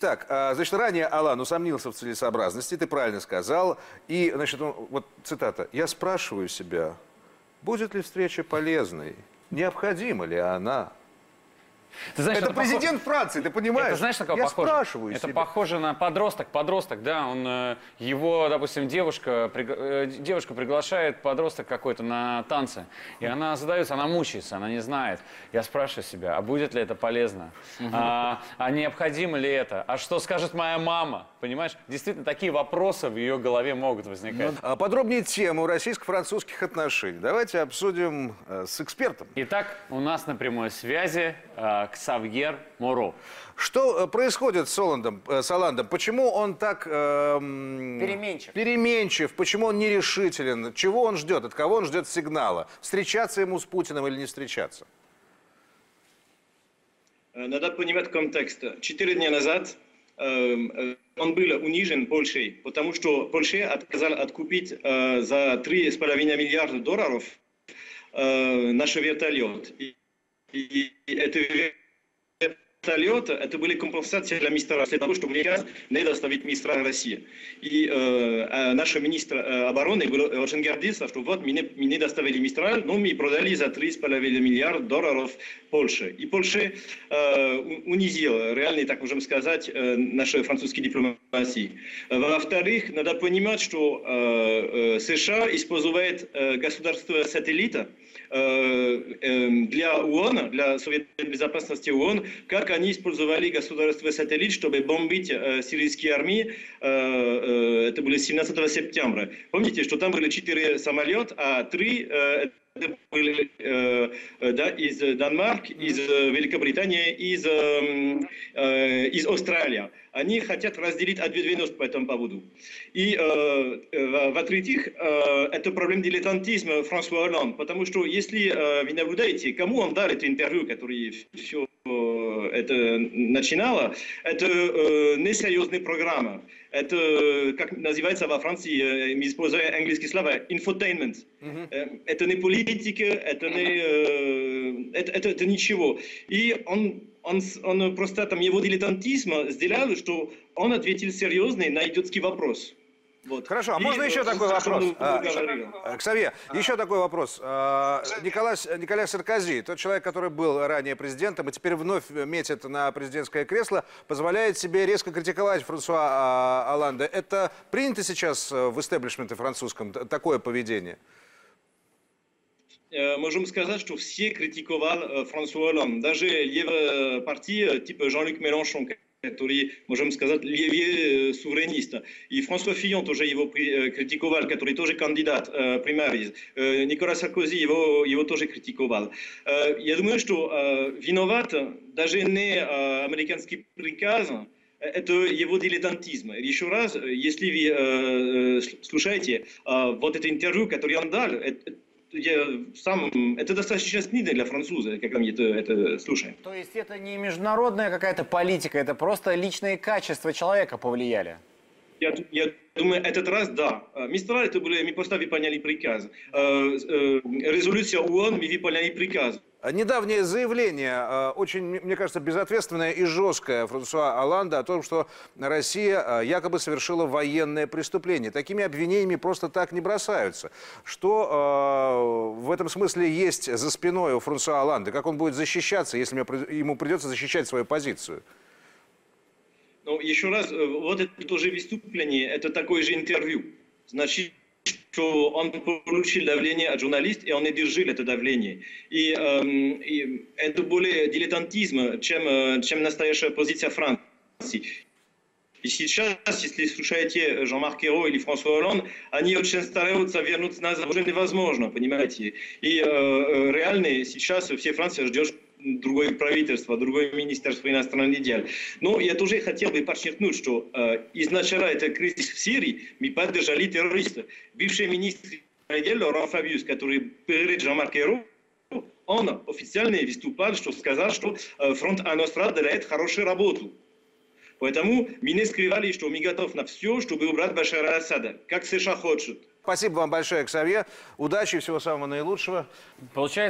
Так, а, значит, ранее Алан усомнился в целесообразности, ты правильно сказал. И, значит, вот цитата. «Я спрашиваю себя, будет ли встреча полезной? Необходима ли она?» Ты знаешь, Это похо- президент Франции, ты понимаешь? Это знаешь, на кого Я похоже? спрашиваю Это себя. похоже на подросток. Подросток, да, он э, его, допустим, девушка, пригла- э, девушка приглашает подросток какой-то на танцы, и она задается, она мучается, она не знает. Я спрашиваю себя, а будет ли это полезно? А, а необходимо ли это? А что скажет моя мама? Понимаешь? Действительно, такие вопросы в ее голове могут возникать. А Подробнее тему российско-французских отношений. Давайте обсудим э, с экспертом. Итак, у нас на прямой связи э, Ксавьер Моро. Что э, происходит с Оландом, э, с Оландом? Почему он так... эм, Переменчив. Переменчив. Почему он нерешителен? Чего он ждет? От кого он ждет сигнала? Встречаться ему с Путиным или не встречаться? Э, Надо понимать контекст. Четыре дня назад эм, э, он был унижен Польшей, потому что Польша отказала откупить э, за 3,5 миллиарда долларов э, наш вертолет. И- и это вертолет, это были компенсации для министра для того, чтобы приказ не доставить министра России. И э, э, наш министр э, обороны был очень гордился, что вот мы не, мы не доставили Мистраль, но мы продали за 3,5 миллиарда долларов Польше. И Польша э, унизила, реально, так можем сказать, э, наши французские дипломатии. Э, Во-вторых, надо понимать, что э, э, США использует э, государство-сателлита э, эм, для ООН, для Совета Безопасности ООН, как они использовали государство-сателлит, чтобы бомбить э, сирийские армии. Э, э, это было 17 сентября. Помните, что там были четыре самолета, а три э, это были э, э, да, из Данмарк, из э, Великобритании, из, эм, э, из Австралии. Они хотят разделить ответственность по этому поводу. И, э, э, во-третьих, э, это проблема дилетантизма Франсуа Олланд, потому что если э, вы наблюдаете, кому он дал это интервью, который все это начинало, это э, несерьезная программа. Это, э, как называется во Франции, э, мы используем английские слова, infotainment. Э, Это не политика, это не... э, Это, это, это ничего. И он, он, он просто там его дилетантизм сделал, что он ответил серьезно на идиотский вопрос. Вот. Хорошо, а И, можно еще э, такой вопрос? А. Э, Ксавье, еще такой вопрос. А, Николай, Николя Саркози, тот человек, который был ранее президентом и теперь вновь метит на президентское кресло, позволяет себе резко критиковать Франсуа а, Оланда. Это принято сейчас э, в истеблишменте французском, такое поведение? Э, можем сказать, что все критиковали э, Франсуа Олланд. Даже левые партии, э, типа Жан-Люк Mélenchon, который, можем сказать, левее э, суверенист. И Франсуа Фион тоже его э, критиковал, который тоже кандидат э, примариз. Э, Никола Саркози его, его тоже критиковал. Э, Я думаю, что э, виноват даже не э, американский приказ, э, это его дилетантизм. Еще раз, э, если вы э, э, слушаете э, вот это интервью, которое он дал, я сам, это достаточно стыдно для француза, когда мы это, это слушаем. То есть это не международная какая-то политика, это просто личные качества человека повлияли? Я, я думаю, этот раз да. Э, Мистер это были, мы просто выполняли приказ. Э, э, Резолюция ООН, мы выполняли приказ. Недавнее заявление, э, очень, мне кажется, безответственное и жесткое Франсуа Оланда о том, что Россия э, якобы совершила военное преступление. Такими обвинениями просто так не бросаются. Что э, в этом смысле есть за спиной у Франсуа Оланда? Как он будет защищаться, если ему при- ему придется защищать свою позицию? Но еще раз, э, вот это тоже выступление, это такое же интервью. Значит, что он получил давление от журналистов, и он не держал это давление. И, эм, и это более дилетантизм, чем, э, чем настоящая позиция Франции. И сейчас, если слушаете Жан-Марк Керо или Франсуа Олланд, они очень стараются вернуть назад. Уже невозможно, понимаете. И э, э, реально сейчас все Франция ждет другое правительство, другое министерство иностранных дел. Но я тоже хотел бы подчеркнуть, что э, изначально это кризис в Сирии, мы поддержали террористов. Бывший министр иностранных дел Лоран Фабиус, который перед Жан-Марк он официально выступал, что сказал, что э, фронт Аностра делает хорошую работу. Поэтому мы не скрывали, что мы готовы на все, чтобы убрать Башара Асада, как США хочет. Спасибо вам большое, Ксавье. Удачи и всего самого наилучшего. Получается,